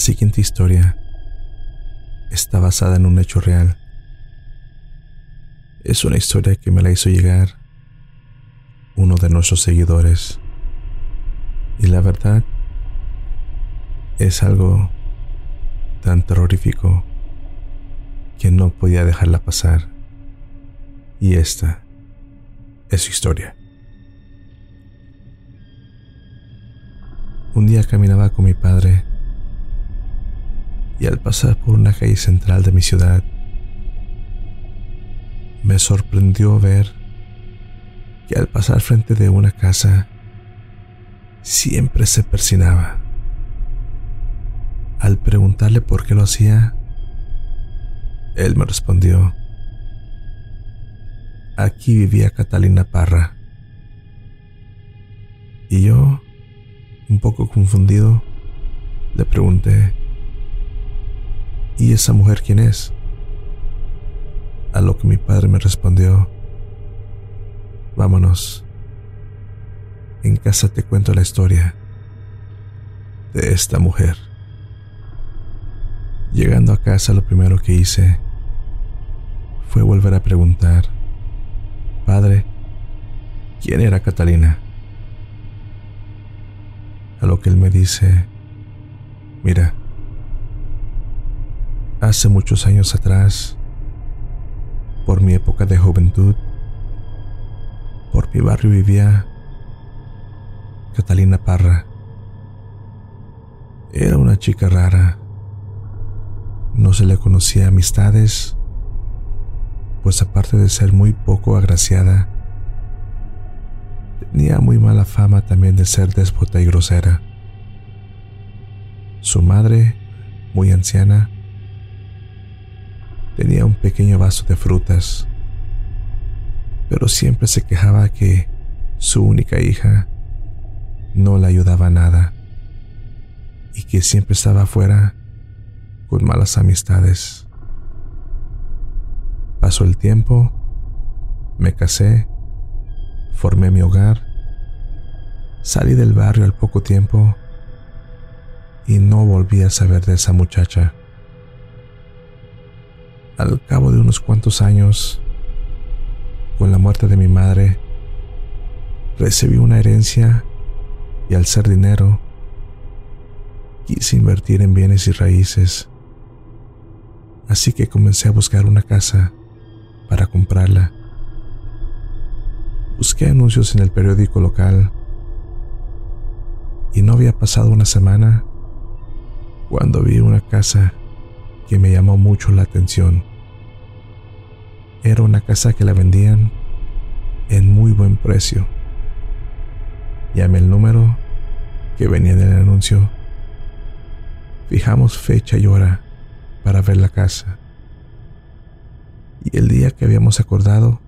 siguiente historia está basada en un hecho real. Es una historia que me la hizo llegar uno de nuestros seguidores. Y la verdad es algo tan terrorífico que no podía dejarla pasar. Y esta es su historia. Un día caminaba con mi padre y al pasar por una calle central de mi ciudad, me sorprendió ver que al pasar frente de una casa, siempre se persinaba. Al preguntarle por qué lo hacía, él me respondió, aquí vivía Catalina Parra. Y yo, un poco confundido, le pregunté, ¿Y esa mujer quién es? A lo que mi padre me respondió, vámonos. En casa te cuento la historia de esta mujer. Llegando a casa lo primero que hice fue volver a preguntar, Padre, ¿quién era Catalina? A lo que él me dice, mira, Hace muchos años atrás, por mi época de juventud, por mi barrio vivía Catalina Parra. Era una chica rara. No se le conocía amistades, pues aparte de ser muy poco agraciada, tenía muy mala fama también de ser déspota y grosera. Su madre, muy anciana, Tenía un pequeño vaso de frutas, pero siempre se quejaba que su única hija no le ayudaba nada y que siempre estaba afuera con malas amistades. Pasó el tiempo, me casé, formé mi hogar, salí del barrio al poco tiempo y no volví a saber de esa muchacha. Al cabo de unos cuantos años, con la muerte de mi madre, recibí una herencia y al ser dinero, quise invertir en bienes y raíces. Así que comencé a buscar una casa para comprarla. Busqué anuncios en el periódico local y no había pasado una semana cuando vi una casa que me llamó mucho la atención. Era una casa que la vendían en muy buen precio. Llamé el número que venía en el anuncio. Fijamos fecha y hora para ver la casa. Y el día que habíamos acordado,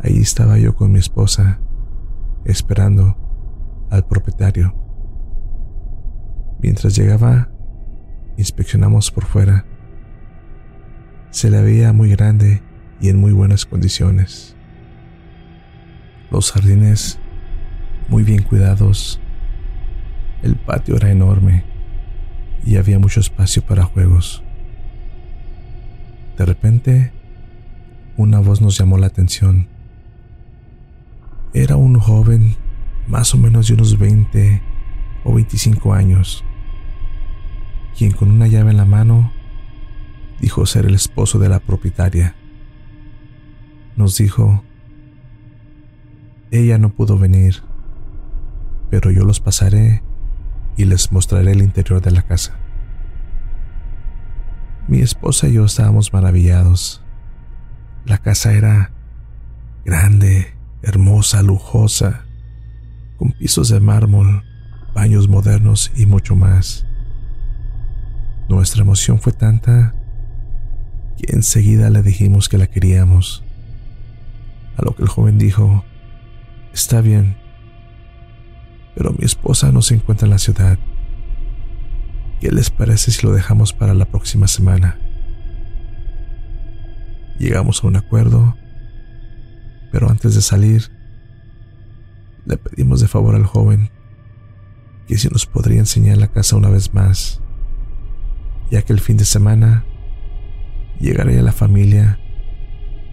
ahí estaba yo con mi esposa, esperando al propietario. Mientras llegaba, inspeccionamos por fuera se la veía muy grande y en muy buenas condiciones. Los jardines muy bien cuidados. El patio era enorme y había mucho espacio para juegos. De repente, una voz nos llamó la atención. Era un joven más o menos de unos 20 o 25 años, quien con una llave en la mano dijo ser el esposo de la propietaria. Nos dijo, ella no pudo venir, pero yo los pasaré y les mostraré el interior de la casa. Mi esposa y yo estábamos maravillados. La casa era grande, hermosa, lujosa, con pisos de mármol, baños modernos y mucho más. Nuestra emoción fue tanta y enseguida le dijimos que la queríamos. A lo que el joven dijo, está bien, pero mi esposa no se encuentra en la ciudad. ¿Qué les parece si lo dejamos para la próxima semana? Llegamos a un acuerdo, pero antes de salir, le pedimos de favor al joven que si nos podría enseñar la casa una vez más ya que el fin de semana llegaría la familia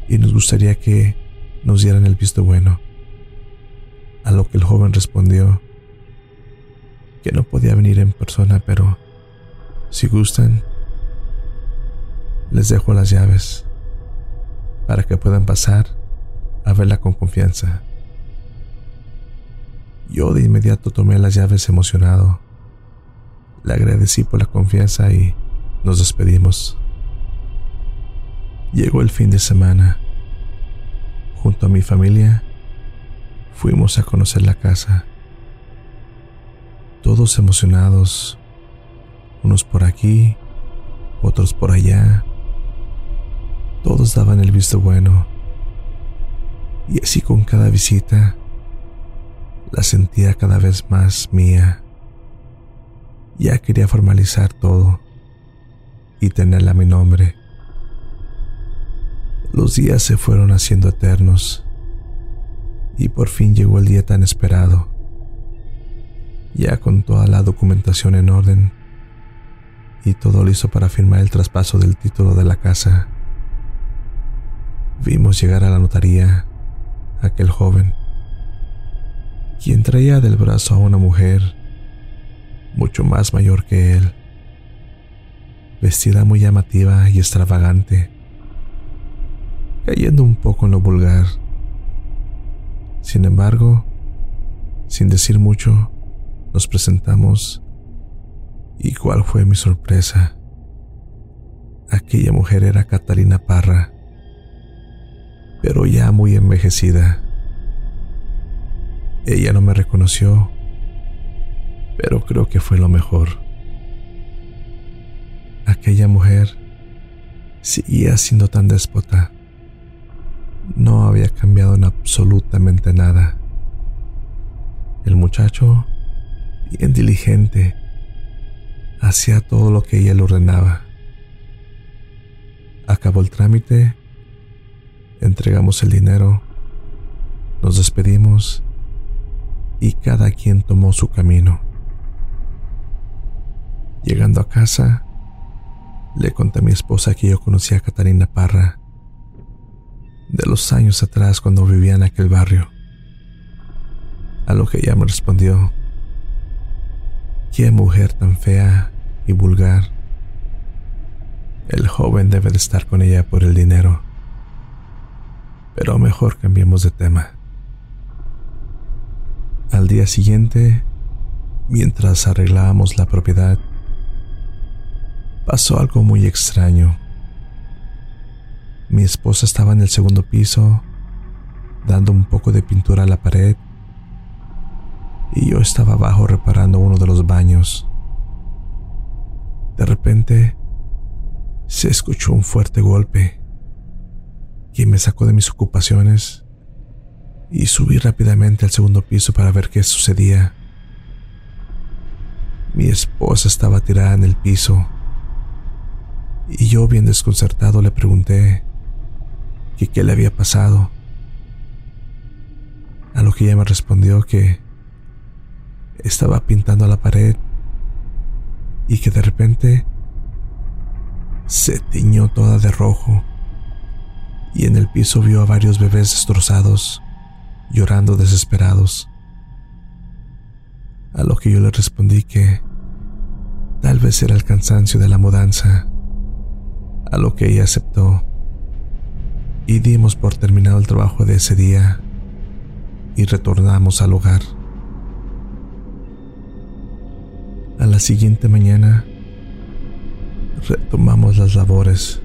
y nos gustaría que nos dieran el visto bueno. A lo que el joven respondió que no podía venir en persona, pero si gustan, les dejo las llaves para que puedan pasar a verla con confianza. Yo de inmediato tomé las llaves emocionado. Le agradecí por la confianza y nos despedimos. Llegó el fin de semana. Junto a mi familia, fuimos a conocer la casa. Todos emocionados, unos por aquí, otros por allá. Todos daban el visto bueno. Y así con cada visita, la sentía cada vez más mía. Ya quería formalizar todo y tenerla a mi nombre. Los días se fueron haciendo eternos y por fin llegó el día tan esperado. Ya con toda la documentación en orden y todo listo para firmar el traspaso del título de la casa, vimos llegar a la notaría aquel joven, quien traía del brazo a una mujer mucho más mayor que él, vestida muy llamativa y extravagante cayendo un poco en lo vulgar. Sin embargo, sin decir mucho, nos presentamos y cuál fue mi sorpresa. Aquella mujer era Catalina Parra, pero ya muy envejecida. Ella no me reconoció, pero creo que fue lo mejor. Aquella mujer seguía siendo tan déspota no había cambiado en absolutamente nada. El muchacho, bien diligente, hacía todo lo que ella le ordenaba. Acabó el trámite, entregamos el dinero, nos despedimos y cada quien tomó su camino. Llegando a casa, le conté a mi esposa que yo conocía a Catarina Parra de los años atrás cuando vivía en aquel barrio. A lo que ella me respondió, qué mujer tan fea y vulgar. El joven debe de estar con ella por el dinero. Pero mejor cambiemos de tema. Al día siguiente, mientras arreglábamos la propiedad, pasó algo muy extraño. Mi esposa estaba en el segundo piso, dando un poco de pintura a la pared, y yo estaba abajo reparando uno de los baños. De repente, se escuchó un fuerte golpe, que me sacó de mis ocupaciones y subí rápidamente al segundo piso para ver qué sucedía. Mi esposa estaba tirada en el piso y yo bien desconcertado le pregunté que qué le había pasado. A lo que ella me respondió que estaba pintando la pared y que de repente se tiñó toda de rojo y en el piso vio a varios bebés destrozados, llorando desesperados. A lo que yo le respondí que tal vez era el cansancio de la mudanza, a lo que ella aceptó y dimos por terminado el trabajo de ese día y retornamos al hogar. A la siguiente mañana retomamos las labores.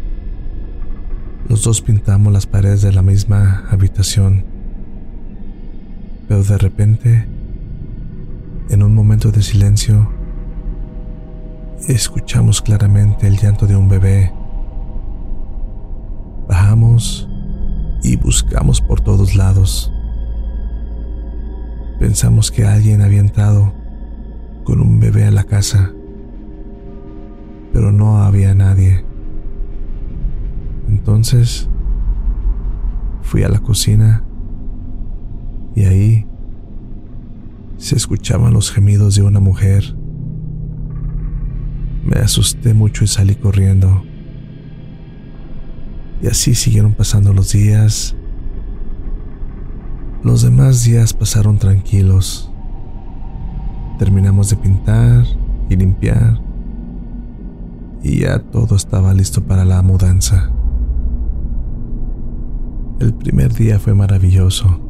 Los dos pintamos las paredes de la misma habitación, pero de repente, en un momento de silencio, escuchamos claramente el llanto de un bebé. Bajamos y buscamos por todos lados. Pensamos que alguien había entrado con un bebé a la casa, pero no había nadie. Entonces fui a la cocina y ahí se escuchaban los gemidos de una mujer. Me asusté mucho y salí corriendo. Y así siguieron pasando los días. Los demás días pasaron tranquilos. Terminamos de pintar y limpiar. Y ya todo estaba listo para la mudanza. El primer día fue maravilloso.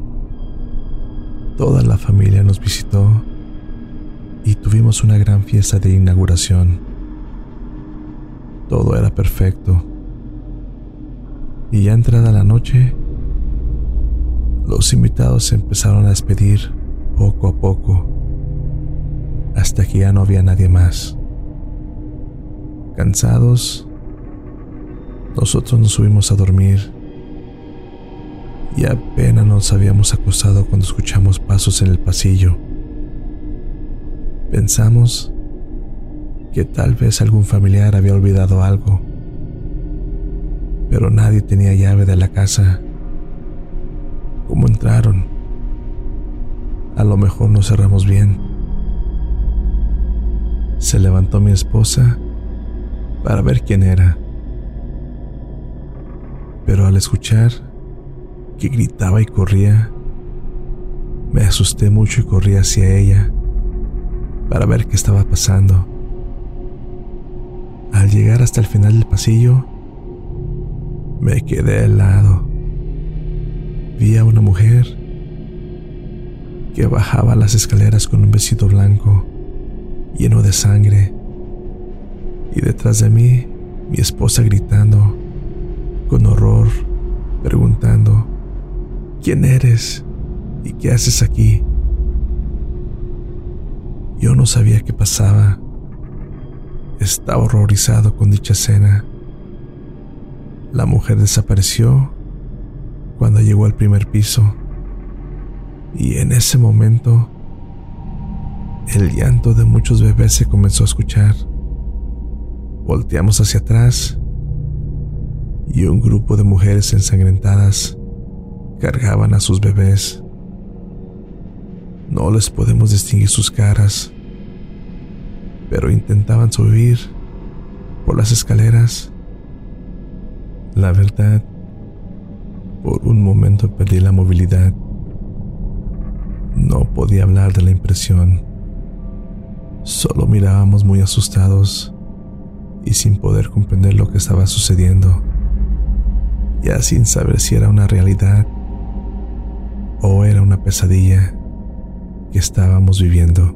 Toda la familia nos visitó y tuvimos una gran fiesta de inauguración. Todo era perfecto. Y ya entrada la noche, los invitados se empezaron a despedir poco a poco, hasta que ya no había nadie más. Cansados, nosotros nos subimos a dormir y apenas nos habíamos acostado cuando escuchamos pasos en el pasillo. Pensamos que tal vez algún familiar había olvidado algo, pero nadie tenía llave de la casa. ¿Cómo entraron? A lo mejor no cerramos bien. Se levantó mi esposa para ver quién era. Pero al escuchar que gritaba y corría, me asusté mucho y corrí hacia ella para ver qué estaba pasando. Al llegar hasta el final del pasillo, me quedé helado. Vi a una mujer que bajaba las escaleras con un vestido blanco lleno de sangre y detrás de mí mi esposa gritando con horror, preguntando, ¿quién eres? ¿Y qué haces aquí? Yo no sabía qué pasaba. Estaba horrorizado con dicha escena. La mujer desapareció cuando llegó al primer piso y en ese momento el llanto de muchos bebés se comenzó a escuchar. Volteamos hacia atrás y un grupo de mujeres ensangrentadas cargaban a sus bebés. No les podemos distinguir sus caras, pero intentaban subir por las escaleras. La verdad, por un momento perdí la movilidad. No podía hablar de la impresión. Solo mirábamos muy asustados y sin poder comprender lo que estaba sucediendo, ya sin saber si era una realidad o era una pesadilla que estábamos viviendo.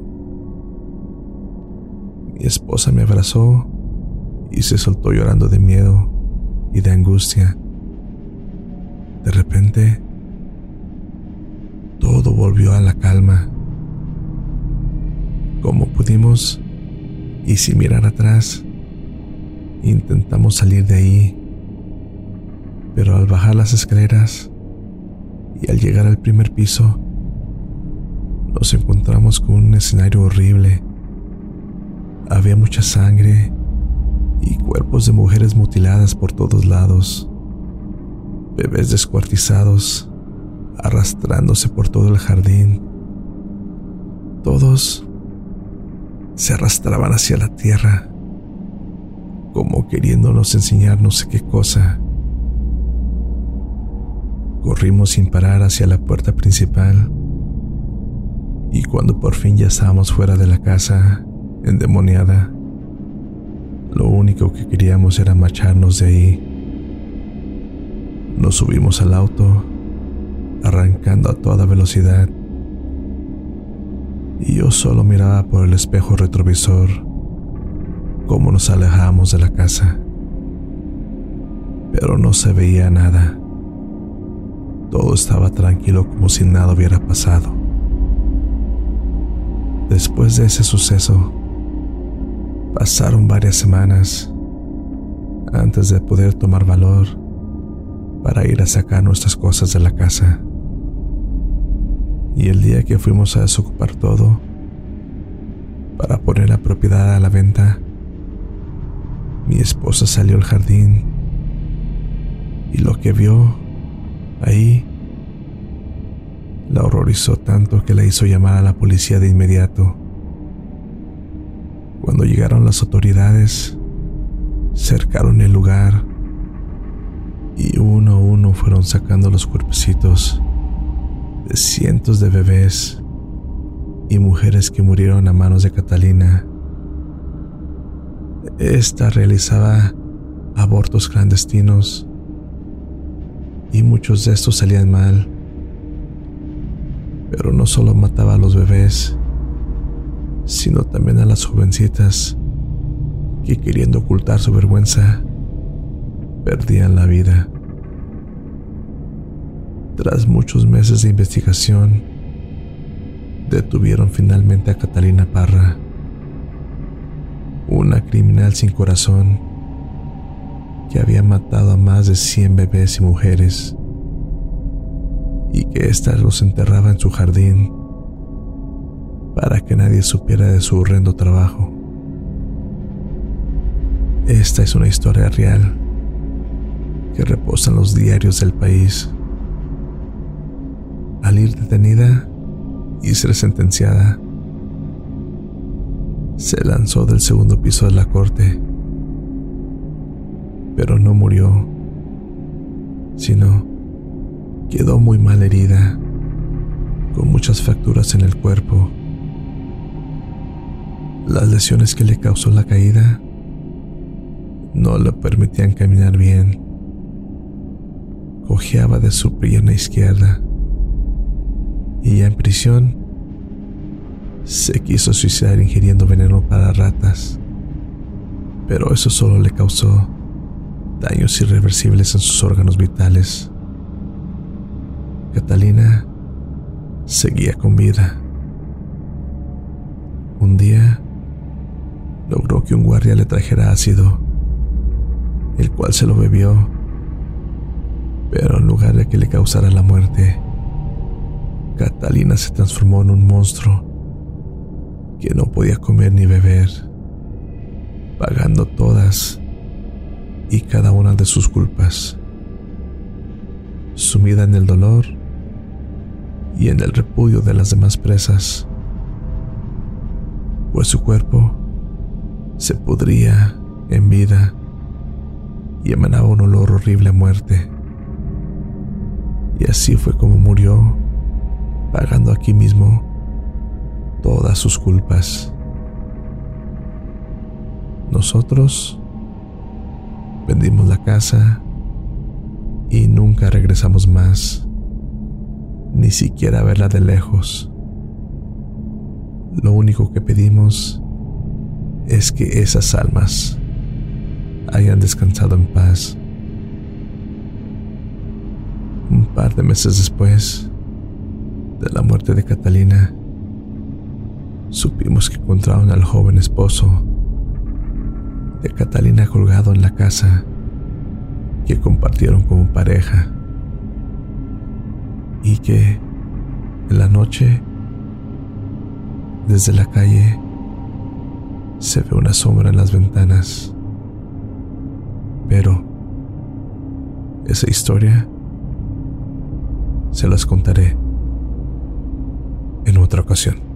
Mi esposa me abrazó y se soltó llorando de miedo y de angustia. De repente, todo volvió a la calma. Como pudimos, y sin mirar atrás, Intentamos salir de ahí, pero al bajar las escaleras y al llegar al primer piso, nos encontramos con un escenario horrible. Había mucha sangre y cuerpos de mujeres mutiladas por todos lados, bebés descuartizados, arrastrándose por todo el jardín. Todos se arrastraban hacia la tierra como queriéndonos enseñar no sé qué cosa. Corrimos sin parar hacia la puerta principal y cuando por fin ya estábamos fuera de la casa, endemoniada, lo único que queríamos era marcharnos de ahí. Nos subimos al auto, arrancando a toda velocidad, y yo solo miraba por el espejo retrovisor cómo nos alejamos de la casa. Pero no se veía nada. Todo estaba tranquilo como si nada hubiera pasado. Después de ese suceso, pasaron varias semanas antes de poder tomar valor para ir a sacar nuestras cosas de la casa. Y el día que fuimos a desocupar todo para poner la propiedad a la venta, mi esposa salió al jardín y lo que vio ahí la horrorizó tanto que la hizo llamar a la policía de inmediato. Cuando llegaron las autoridades, cercaron el lugar y uno a uno fueron sacando los cuerpecitos de cientos de bebés y mujeres que murieron a manos de Catalina. Esta realizaba abortos clandestinos y muchos de estos salían mal. Pero no solo mataba a los bebés, sino también a las jovencitas que queriendo ocultar su vergüenza, perdían la vida. Tras muchos meses de investigación, detuvieron finalmente a Catalina Parra, una criminal sin corazón que había matado a más de 100 bebés y mujeres y que ésta los enterraba en su jardín para que nadie supiera de su horrendo trabajo. Esta es una historia real que reposa en los diarios del país. Al ir detenida y ser sentenciada, se lanzó del segundo piso de la corte, pero no murió, sino quedó muy mal herida, con muchas fracturas en el cuerpo. Las lesiones que le causó la caída no le permitían caminar bien. Cojeaba de su pierna izquierda y ya en prisión se quiso suicidar ingiriendo veneno para ratas, pero eso solo le causó daños irreversibles en sus órganos vitales. Catalina seguía con vida. Un día que un guardia le trajera ácido, el cual se lo bebió, pero en lugar de que le causara la muerte, Catalina se transformó en un monstruo que no podía comer ni beber, pagando todas y cada una de sus culpas. Sumida en el dolor y en el repudio de las demás presas, pues su cuerpo se pudría en vida y emanaba un olor horrible a muerte. Y así fue como murió, pagando aquí mismo todas sus culpas. Nosotros vendimos la casa y nunca regresamos más, ni siquiera a verla de lejos. Lo único que pedimos es que esas almas hayan descansado en paz. Un par de meses después de la muerte de Catalina, supimos que encontraron al joven esposo de Catalina colgado en la casa que compartieron como pareja y que en la noche desde la calle se ve una sombra en las ventanas. Pero esa historia se las contaré en otra ocasión.